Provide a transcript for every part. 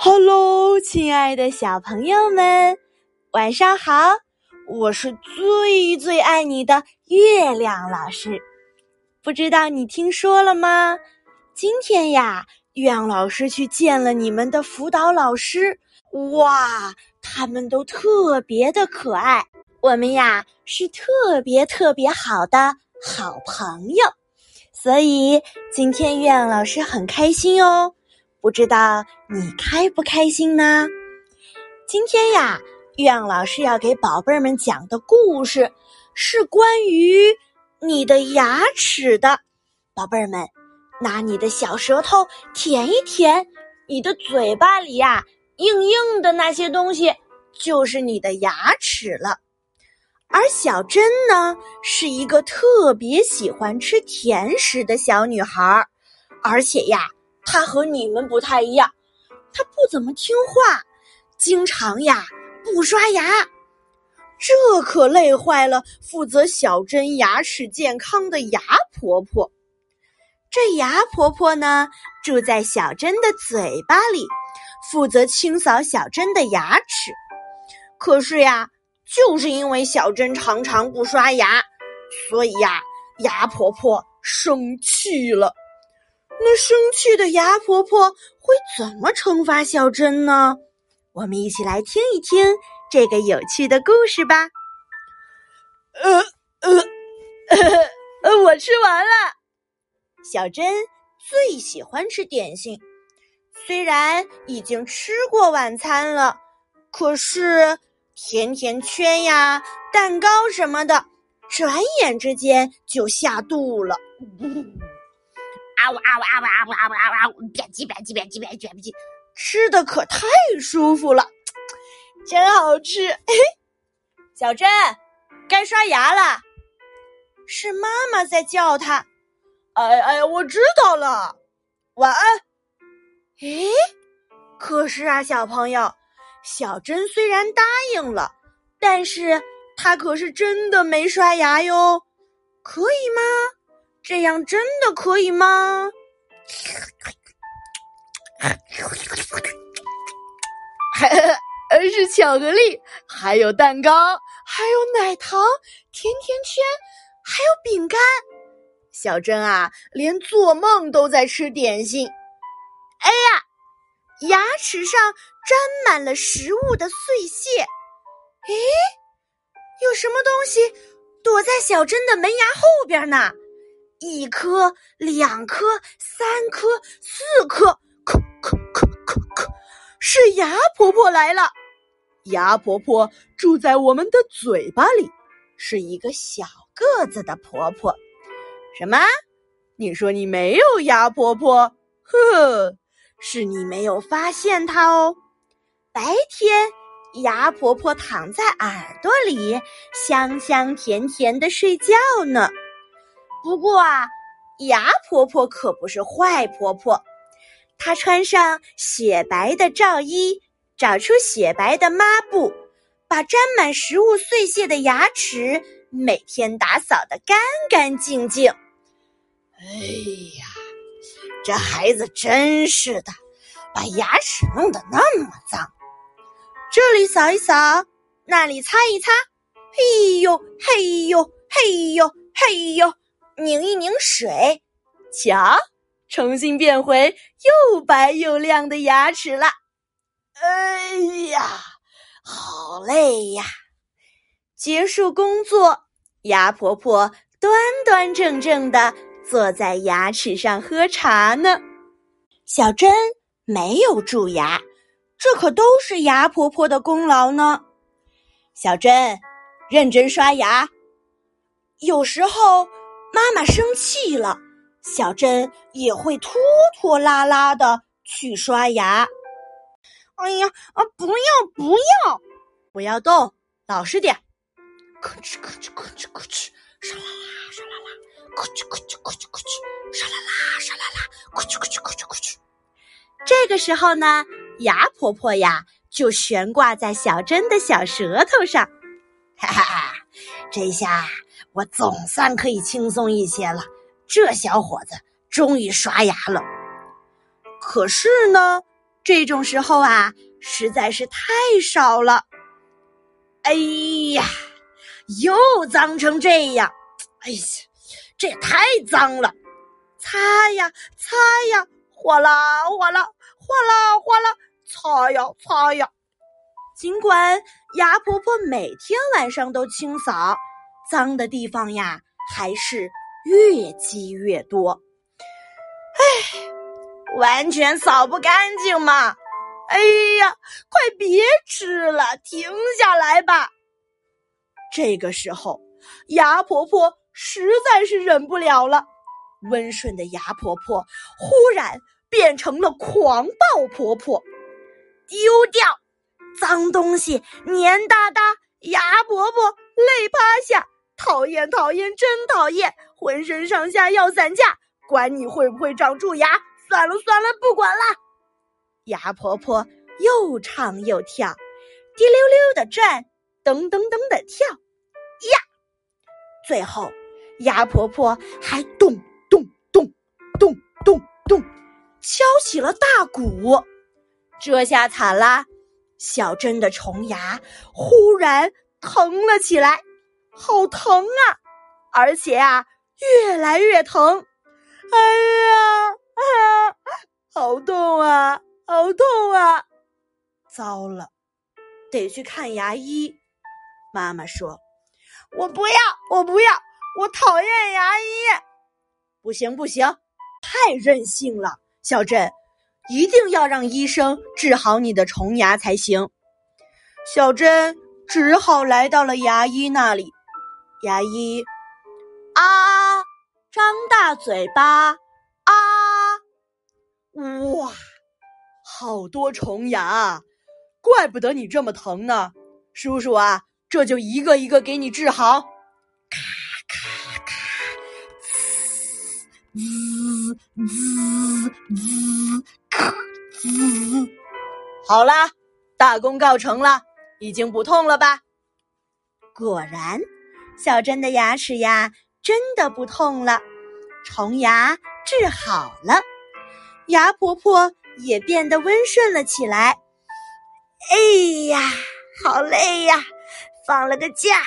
Hello，亲爱的小朋友们，晚上好！我是最最爱你的月亮老师。不知道你听说了吗？今天呀，月亮老师去见了你们的辅导老师。哇，他们都特别的可爱。我们呀是特别特别好的好朋友，所以今天月亮老师很开心哦。不知道你开不开心呢？今天呀，月亮老师要给宝贝儿们讲的故事是关于你的牙齿的。宝贝儿们，拿你的小舌头舔一舔，你的嘴巴里呀硬硬的那些东西就是你的牙齿了。而小珍呢，是一个特别喜欢吃甜食的小女孩，而且呀。他和你们不太一样，他不怎么听话，经常呀不刷牙，这可累坏了负责小珍牙齿健康的牙婆婆。这牙婆婆呢，住在小珍的嘴巴里，负责清扫小珍的牙齿。可是呀，就是因为小珍常常不刷牙，所以呀，牙婆婆生气了。那生气的牙婆婆会怎么惩罚小珍呢？我们一起来听一听这个有趣的故事吧。呃呃，呃，我吃完了。小珍最喜欢吃点心，虽然已经吃过晚餐了，可是甜甜圈呀、蛋糕什么的，转眼之间就下肚了。啊呜啊呜啊呜啊呜啊呜啊呜！吧唧吧唧吧唧吧唧吧唧，吃的可太舒服了，真好吃！小珍，该刷牙了，是妈妈在叫他。哎哎，我知道了，晚安。诶，可是啊，小朋友，小珍虽然答应了，但是她可是真的没刷牙哟，可以吗？这样真的可以吗？还是巧克力，还有蛋糕，还有奶糖、甜甜圈，还有饼干。小珍啊，连做梦都在吃点心。哎呀，牙齿上沾满了食物的碎屑。诶，有什么东西躲在小珍的门牙后边呢？一颗，两颗，三颗，四颗，咳咳咳咳咳，是牙婆婆来了。牙婆婆住在我们的嘴巴里，是一个小个子的婆婆。什么？你说你没有牙婆婆？呵，是你没有发现她哦。白天，牙婆婆躺在耳朵里，香香甜甜的睡觉呢。不过啊，牙婆婆可不是坏婆婆。她穿上雪白的罩衣，找出雪白的抹布，把沾满食物碎屑的牙齿每天打扫得干干净净。哎呀，这孩子真是的，把牙齿弄得那么脏。这里扫一扫，那里擦一擦。嘿呦嘿呦嘿呦嘿呦。拧一拧水，瞧，重新变回又白又亮的牙齿了。哎呀，好累呀！结束工作，牙婆婆端端正正的坐在牙齿上喝茶呢。小珍没有蛀牙，这可都是牙婆婆的功劳呢。小珍，认真刷牙，有时候。妈妈生气了，小珍也会拖拖拉拉的去刷牙。哎呀，啊，不要不要，不要动，老实点。咯吱咯吱咯吱咯吱，沙啦啦沙啦啦，咯吱咯吱咯吱咯吱，沙啦啦沙啦啦，咯吱咯吱咯吱咯吱。这个时候呢，牙婆婆呀就悬挂在小珍的小舌头上，哈哈哈，这下。我总算可以轻松一些了。这小伙子终于刷牙了。可是呢，这种时候啊，实在是太少了。哎呀，又脏成这样！哎呀，这也太脏了！擦呀擦呀，哗啦哗啦，哗啦哗啦，擦呀擦呀。尽管鸭婆婆每天晚上都清扫，脏的地方呀，还是越积越多。唉，完全扫不干净嘛！哎呀，快别吃了，停下来吧。这个时候，牙婆婆实在是忍不了了。温顺的牙婆婆忽然变成了狂暴婆婆，丢掉脏东西，黏哒哒。牙婆婆累趴下，讨厌讨厌，真讨厌，浑身上下要散架，管你会不会长蛀牙，算了算了，不管了。鸭婆婆又唱又跳，滴溜溜的转，噔噔噔的跳，呀！最后，鸭婆婆还咚咚咚咚咚咚敲起了大鼓。这下惨了，小珍的虫牙忽然疼了起来，好疼啊！而且啊，越来越疼。哎呀啊，好痛啊！好痛啊！糟了，得去看牙医。妈妈说：“我不要，我不要，我讨厌牙医。”不行不行，太任性了，小珍，一定要让医生治好你的虫牙才行。小珍只好来到了牙医那里。牙医啊，张大嘴巴啊，哇！好多虫牙，怪不得你这么疼呢，叔叔啊，这就一个一个给你治好。咔咔咔，滋滋滋，咔滋。好啦，大功告成了，已经不痛了吧？果然，小珍的牙齿呀，真的不痛了，虫牙治好了，牙婆婆。也变得温顺了起来。哎呀，好累呀！放了个假。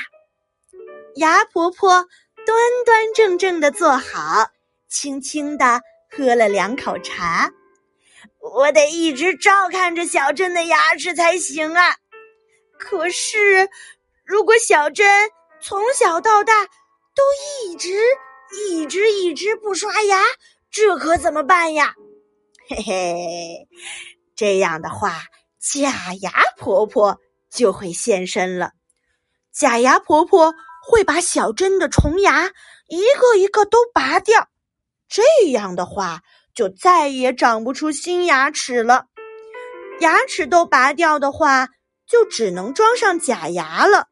牙婆婆端端正正的坐好，轻轻的喝了两口茶。我得一直照看着小珍的牙齿才行啊！可是，如果小珍从小到大都一直、一直、一直不刷牙，这可怎么办呀？嘿嘿，这样的话，假牙婆婆就会现身了。假牙婆婆会把小珍的虫牙一个一个都拔掉，这样的话，就再也长不出新牙齿了。牙齿都拔掉的话，就只能装上假牙了，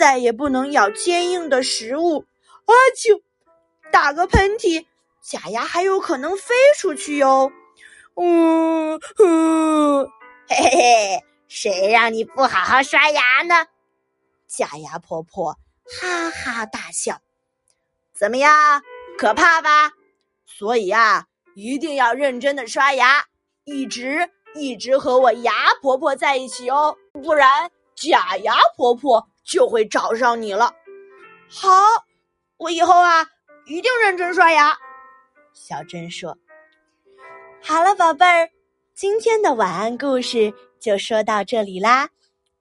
再也不能咬坚硬的食物。啊啾！打个喷嚏，假牙还有可能飞出去哟。呜呼，嘿嘿嘿，谁让你不好好刷牙呢？假牙婆婆哈哈大笑。怎么样，可怕吧？所以啊，一定要认真的刷牙，一直一直和我牙婆婆在一起哦，不然假牙婆婆就会找上你了。好，我以后啊，一定认真刷牙。小珍说。好了，宝贝儿，今天的晚安故事就说到这里啦。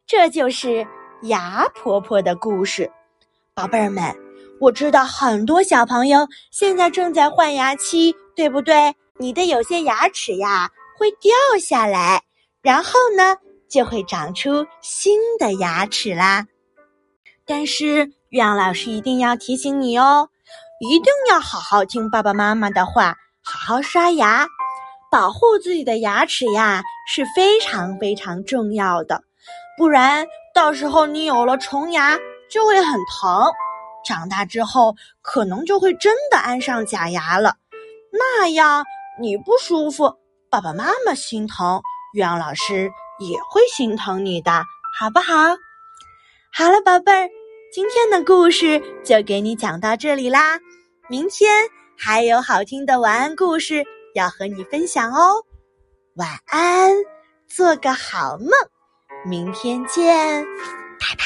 这就是牙婆婆的故事。宝贝儿们，我知道很多小朋友现在正在换牙期，对不对？你的有些牙齿呀会掉下来，然后呢就会长出新的牙齿啦。但是月亮老师一定要提醒你哦，一定要好好听爸爸妈妈的话，好好刷牙。保护自己的牙齿呀是非常非常重要的，不然到时候你有了虫牙就会很疼，长大之后可能就会真的安上假牙了，那样你不舒服，爸爸妈妈心疼，月亮老师也会心疼你的，好不好？好了，宝贝儿，今天的故事就给你讲到这里啦，明天还有好听的晚安故事。要和你分享哦，晚安，做个好梦，明天见。拜拜